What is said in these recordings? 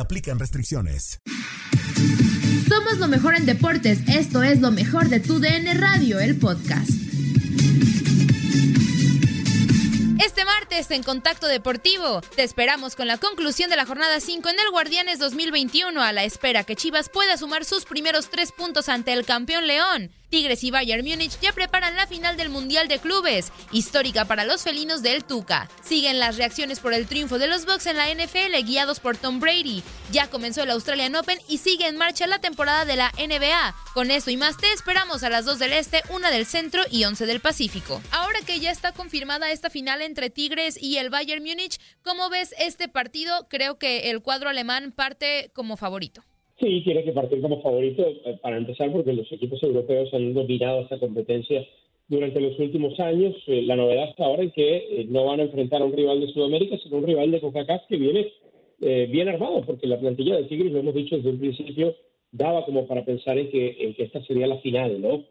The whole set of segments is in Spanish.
aplican restricciones. Somos lo mejor en deportes. Esto es lo mejor de tu DN Radio, el podcast. Este martes en Contacto Deportivo te esperamos con la conclusión de la jornada 5 en el Guardianes 2021 a la espera que Chivas pueda sumar sus primeros tres puntos ante el campeón León. Tigres y Bayern Múnich ya preparan la final del Mundial de Clubes, histórica para los felinos del Tuca. Siguen las reacciones por el triunfo de los Bucks en la NFL guiados por Tom Brady. Ya comenzó el Australian Open y sigue en marcha la temporada de la NBA. Con esto y más te esperamos a las 2 del Este, 1 del Centro y 11 del Pacífico. Ahora que ya está confirmada esta final entre Tigres y el Bayern Múnich, ¿cómo ves este partido? Creo que el cuadro alemán parte como favorito. Sí, tiene que partir como favorito eh, para empezar porque los equipos europeos han dominado esta competencia durante los últimos años. Eh, la novedad está ahora en que eh, no van a enfrentar a un rival de Sudamérica, sino un rival de CONCACAF que viene bien armado, porque la plantilla de Tigres, lo hemos dicho desde un principio, daba como para pensar en que, en que esta sería la final, ¿no?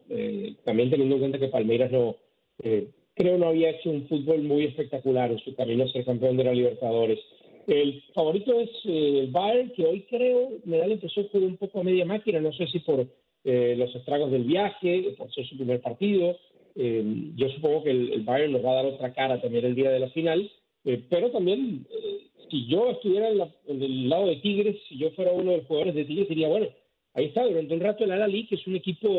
también teniendo en cuenta que Palmeiras no, creo no había hecho un fútbol muy espectacular en su camino a ser campeón de la Libertadores. El favorito es eh, el Bayern, que hoy creo, me da la impresión que un poco a media máquina, no sé si por eh, los estragos del viaje, por ser su primer partido. Eh, yo supongo que el, Bayern nos va a dar otra cara también el día de la final, pero también si yo estuviera en, el lado de Tigres, si yo fuera uno de los jugadores de Tigres, diría, bueno, ahí está, durante un rato el Al-Ali, que es un equipo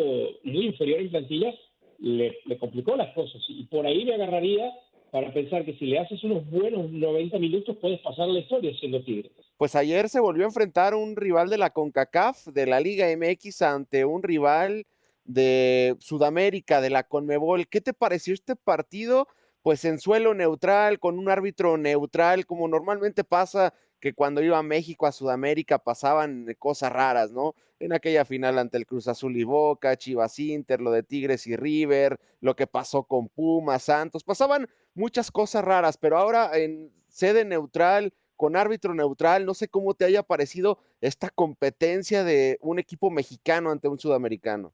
muy inferior en plantilla, le, le complicó las cosas y por ahí me agarraría para pensar que si le haces unos buenos 90 minutos puedes pasar la historia siendo Tigres. Pues ayer se volvió a enfrentar un rival de la CONCACAF, de la Liga MX, ante un rival de Sudamérica, de la CONMEBOL. ¿Qué te pareció este partido? Pues en suelo neutral, con un árbitro neutral, como normalmente pasa que cuando iba a México, a Sudamérica, pasaban cosas raras, ¿no? En aquella final ante el Cruz Azul y Boca, Chivas Inter, lo de Tigres y River, lo que pasó con Pumas, Santos, pasaban muchas cosas raras, pero ahora en sede neutral, con árbitro neutral, no sé cómo te haya parecido esta competencia de un equipo mexicano ante un sudamericano.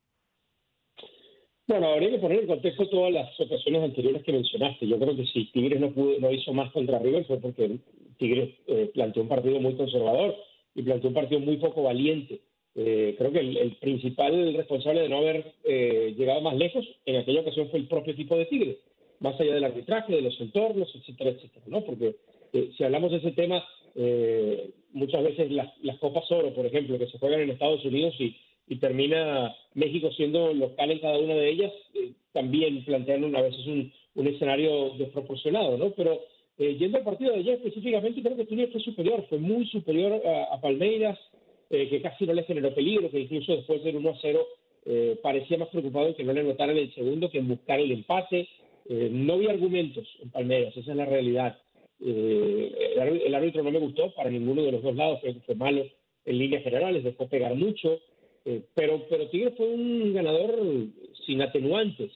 Bueno, habría que poner en contexto todas las ocasiones anteriores que mencionaste. Yo creo que si Tigres no, no hizo más contra River fue porque Tigres eh, planteó un partido muy conservador y planteó un partido muy poco valiente. Eh, creo que el, principal responsable de no haber eh, llegado más lejos en aquella ocasión fue el propio equipo de Tigres más allá del arbitraje, de los entornos, etcétera, etcétera, ¿no? Porque si hablamos de ese tema, muchas veces las, Copas Oro, por ejemplo, que se juegan en Estados Unidos y, termina México siendo local en cada una de ellas, eh, también plantean a veces un, escenario desproporcionado, ¿no? Pero yendo al partido de ayer específicamente, creo que Túnez fue superior, fue muy superior a, Palmeiras, que casi no le generó peligro, que incluso después del 1 a 0 parecía más preocupado en que no le notaran el segundo que en buscar el empate. Eh, no vi argumentos en Palmeiras, esa es la realidad. Eh, el, árbitro no me gustó para ninguno de los dos lados, creo fue malo en líneas generales, dejó pegar mucho, eh, pero, pero Tigres fue un ganador sin atenuantes.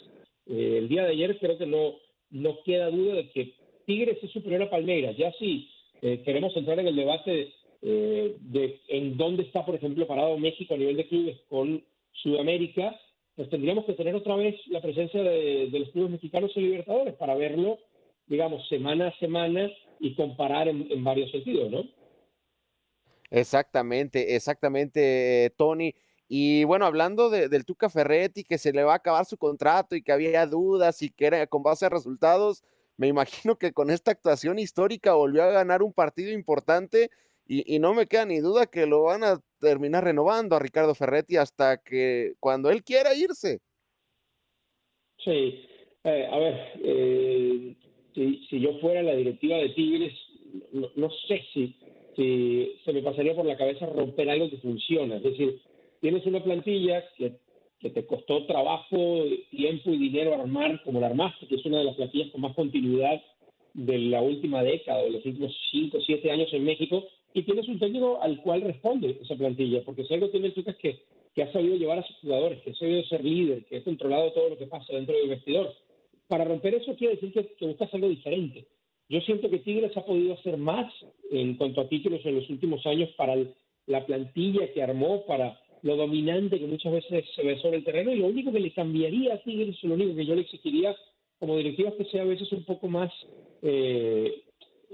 el día de ayer creo que no, no queda duda de que Tigres es superior a Palmeiras. Ya si queremos entrar en el debate de en dónde está, por ejemplo, parado México a nivel de clubes con Sudamérica, pues tendríamos que tener otra vez la presencia de, los clubes mexicanos en Libertadores para verlo, digamos, semana a semana y comparar en, varios sentidos, ¿no? Exactamente, exactamente, Tony. Y bueno, hablando del Tuca Ferretti, que se le va a acabar su contrato y que había dudas y que era con base a resultados, me imagino que con esta actuación histórica volvió a ganar un partido importante y, no me queda ni duda que lo van a terminar renovando a Ricardo Ferretti hasta que cuando él quiera irse. Sí, eh, a ver, eh, si, yo fuera la directiva de Tigres, no, sé si, si, se me pasaría por la cabeza romper algo que funciona. Es decir, tienes una plantilla que, que te costó trabajo, tiempo y dinero armar como la armaste, que es una de las plantillas con más continuidad de la última década, de los últimos 5 o 7 años en México, y tienes un técnico al cual responde esa plantilla, porque si algo tiene el Tuca es que, que ha sabido llevar a sus jugadores, que ha sabido ser líder, que ha controlado todo lo que pasa dentro del vestidor. Para romper eso quiere decir que, que buscas algo diferente. Yo siento que Tigres ha podido hacer más en cuanto a títulos en los últimos años para la plantilla que armó, para lo dominante que muchas veces se ve sobre el terreno, y lo único que le cambiaría a Tigres, lo único que yo le exigiría como directiva es que sea a veces un poco más eh,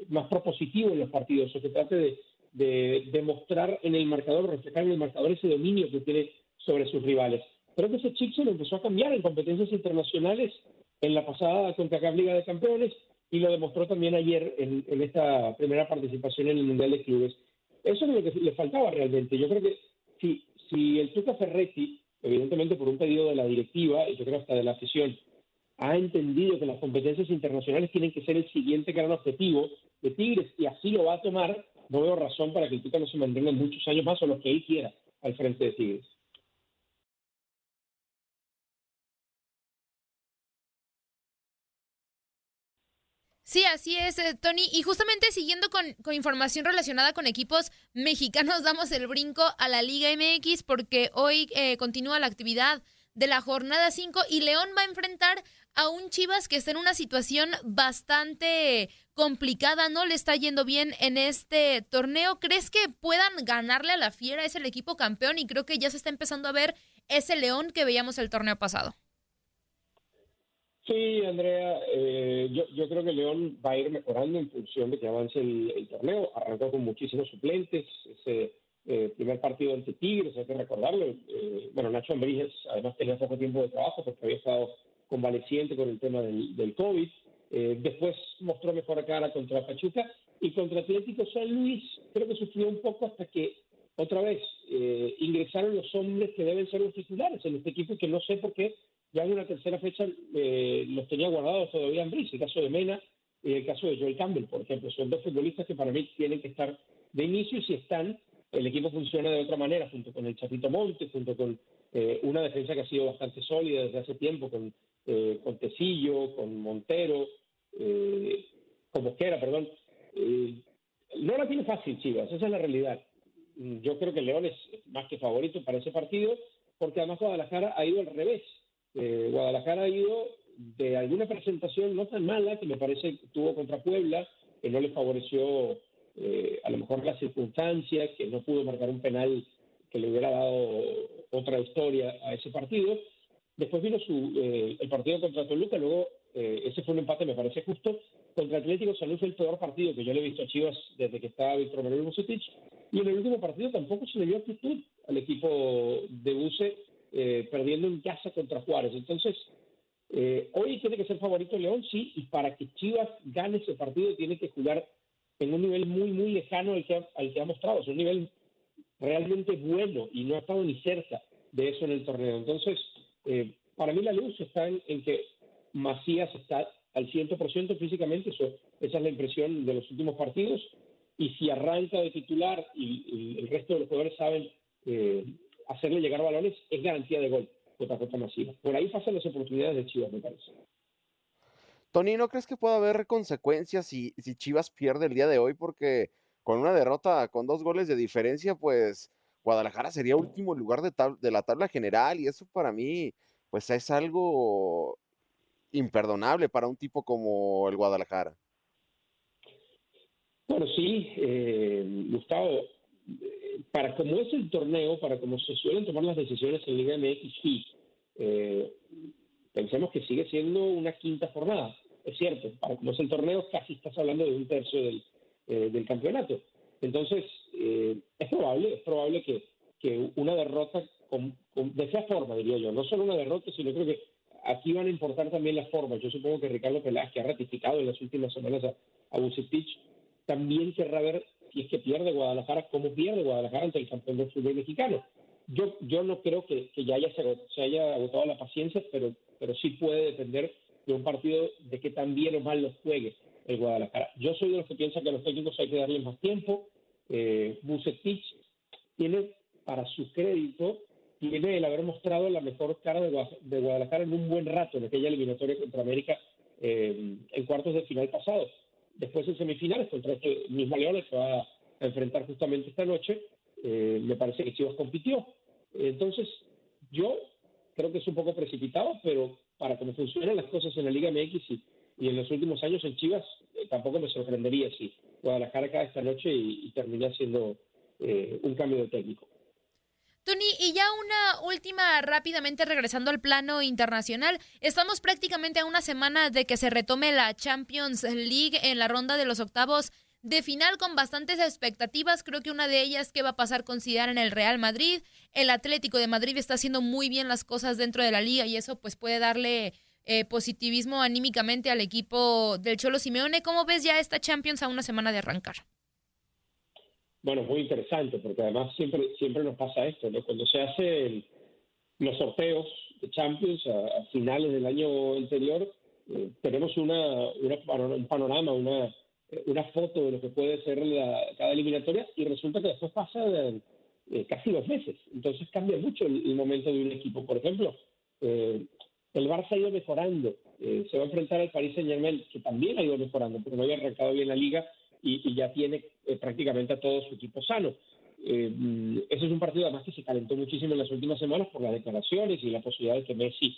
más propositivo en los partidos, o que trate de, de demostrar en el marcador, reflejar en el marcador ese dominio que tiene sobre sus rivales. Creo que ese chip se lo empezó a cambiar en competencias internacionales en la pasada CONCACAF Liga de Campeones y lo demostró también ayer en, esta primera participación en el Mundial de Clubes. Eso es lo que le faltaba realmente. Yo creo que si, si el Tuca Ferretti, evidentemente por un pedido de la directiva y yo creo hasta de la afición, ha entendido que las competencias internacionales tienen que ser el siguiente gran objetivo de Tigres y así lo va a tomar, no veo razón para que el Tuca no se mantenga muchos años más o los que él quiera al frente de Tigres. Sí, así es, eh, Tony. Y justamente siguiendo con, información relacionada con equipos mexicanos, damos el brinco a la Liga MX porque hoy eh, continúa la actividad de la jornada 5 y León va a enfrentar a un Chivas que está en una situación bastante complicada, no le está yendo bien en este torneo. ¿Crees que puedan ganarle a la Fiera? Es el equipo campeón y creo que ya se está empezando a ver ese León que veíamos el torneo pasado. Sí, Andrea, eh, yo, yo, creo que León va a ir mejorando en función de que avance el, torneo. Arrancó con muchísimos suplentes. Ese eh, primer partido ante Tigres, hay que recordarlo. Eh, bueno, Nacho Ambrijes además tenía poco tiempo de trabajo porque había estado convaleciente con el tema del, del COVID. Eh, después mostró mejor cara contra Pachuca y contra Atlético San Luis creo que sufrió un poco hasta que otra vez eh, ingresaron los hombres que deben ser los en este equipo que no sé por qué ya en una tercera fecha eh, los tenía guardados todavía en Brice, el caso de Mena y el caso de Joel Campbell, por ejemplo. Son dos futbolistas que para mí tienen que estar de inicio y si están, el equipo funciona de otra manera, junto con el Chapito Monte, junto con una defensa que ha sido bastante sólida desde hace tiempo, con eh, con Montero, eh, con Mosquera, perdón. Eh, no la tiene fácil Chivas, esa es la realidad. Yo creo que León es más que favorito para ese partido, porque además Guadalajara ha ido al revés. Eh, Guadalajara ha ido de alguna presentación no tan mala que me parece tuvo contra Puebla, que no le favoreció a lo mejor las circunstancias, que no pudo marcar un penal que le hubiera dado otra historia a ese partido, Después vino su, eh, el partido contra Toluca, luego eh, ese fue un empate, me parece justo. Contra Atlético Salud fue el peor partido que yo le he visto a Chivas desde que estaba Víctor Manuel Bucetich. Y en el último partido tampoco se le dio actitud al equipo de Buce, eh, perdiendo en casa contra Juárez. Entonces, hoy tiene que ser favorito León, sí, y para que Chivas gane ese partido tiene que jugar en un nivel muy, muy lejano al que ha mostrado. Es un nivel realmente bueno y no ha estado ni cerca de eso en el torneo. Entonces, eh, para mí la luz está en, que Macías está al 100% físicamente, eso, esa es la impresión de los últimos partidos, y si arranca de titular y, el resto de los jugadores saben eh, hacerle llegar balones, es garantía de gol contra Macías. Por ahí pasan las oportunidades de Chivas, me parece. Tony, ¿no crees que pueda haber consecuencias si, si Chivas pierde el día de hoy? Porque con una derrota con dos goles de diferencia, pues Guadalajara sería último lugar de, de la tabla general y eso para mí pues es algo imperdonable para un tipo como el Guadalajara. Bueno, sí, eh, Gustavo, para como es el torneo, para como se suelen tomar las decisiones en Liga MX, sí, eh, pensemos que sigue siendo una quinta jornada, es cierto, para como es el torneo, casi estás hablando de un tercio del, eh, campeonato. Entonces, eh, es probable, es probable que, una derrota de esa forma, diría yo, no solo una derrota, sino creo que aquí van a importar también las formas. Yo supongo que Ricardo Peláez, que ha ratificado en las últimas semanas a, a Bucetich, también querrá ver si es que pierde Guadalajara, cómo pierde Guadalajara ante el campeón del fútbol mexicano. Yo, yo no creo que, ya haya se, haya agotado la paciencia, pero, pero sí puede depender de un partido de que tan bien o mal los juegue el Guadalajara. Yo soy de los que piensan que a los técnicos hay que darles más tiempo. Eh, Bucetich tiene, para su crédito, tiene el haber mostrado la mejor cara de, Guadalajara en un buen rato en aquella eliminatoria contra América eh, en cuartos de final pasado. Después en semifinales contra este mismo León que va a enfrentar justamente esta noche, eh, me parece que Chivas compitió. Entonces, yo creo que es un poco precipitado, pero para cómo funcionan las cosas en la Liga MX y, en los últimos años en Chivas, eh, tampoco me sorprendería si Guadalajara cae esta noche y, termina siendo eh, un cambio de técnico. Tony, y ya una última rápidamente regresando al plano internacional. Estamos prácticamente a una semana de que se retome la Champions League en la ronda de los octavos de final con bastantes expectativas. Creo que una de ellas que va a pasar con Zidane en el Real Madrid. El Atlético de Madrid está haciendo muy bien las cosas dentro de la liga y eso pues puede darle eh, positivismo anímicamente al equipo del Cholo Simeone. ¿Cómo ves ya esta Champions a una semana de arrancar? Bueno, muy interesante porque además siempre siempre nos pasa esto, ¿no? Cuando se hacen los sorteos de Champions a, finales del año anterior, eh, tenemos una, un panorama, una eh, una foto de lo que puede ser cada eliminatoria y resulta que después pasa eh, casi dos meses. Entonces cambia mucho el, momento de un equipo. Por ejemplo, eh, el Barça ha ido mejorando. se va a enfrentar al Paris Saint Germain, que también ha ido mejorando, porque no había arrancado bien la liga y, ya tiene prácticamente a todo su equipo sano. ese es un partido además que se calentó muchísimo en las últimas semanas por las declaraciones y la posibilidad de que Messi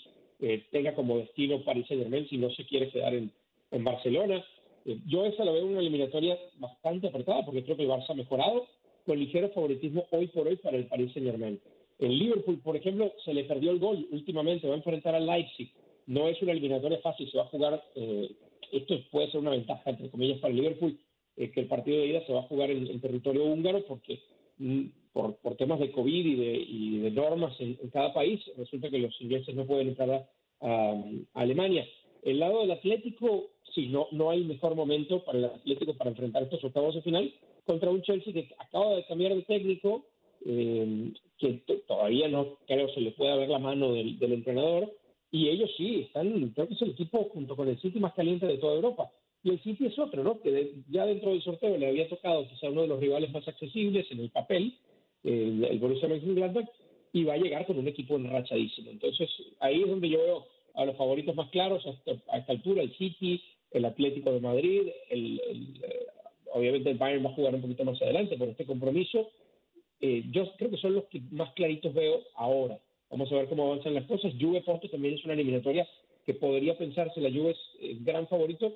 tenga como destino Paris Saint Germain si no se quiere quedar en, en Barcelona. Eh, yo esa la veo una eliminatoria bastante apretada porque creo que el Barça ha mejorado con ligero favoritismo hoy por hoy para el Paris Saint Germain. El Liverpool, por ejemplo, se le perdió el gol últimamente, va a enfrentar al Leipzig. No es una eliminatoria fácil, se va a jugar, eh, esto puede ser una ventaja, entre comillas, para el Liverpool, eh, que el partido de ida se va a jugar en, territorio húngaro porque mm, por, temas de COVID y de, normas en, cada país, resulta que los ingleses no pueden entrar a Alemania. El lado del Atlético, sí, no, no hay mejor momento para el Atlético para enfrentar estos octavos de final contra un Chelsea que acaba de cambiar de técnico, eh, que todavía no creo se le pueda ver la mano del, entrenador, y ellos sí, están, creo que es el equipo junto con el City más caliente de toda Europa. Y el City es otro, ¿no? Que ya dentro del sorteo le había tocado quizá uno de los rivales más accesibles en el papel, el, el Borussia Mönchengladbach, y va a llegar con un equipo enrachadísimo. Entonces, ahí es donde yo veo a los favoritos más claros a esta altura, el City, el Atlético de Madrid, el, eh, obviamente el Bayern va a jugar un poquito más adelante por este compromiso. Eh, yo creo que son los que más claritos veo ahora. Vamos a ver cómo avanzan las cosas. Juve Porto también es una eliminatoria que podría pensarse la Juve es el gran favorito.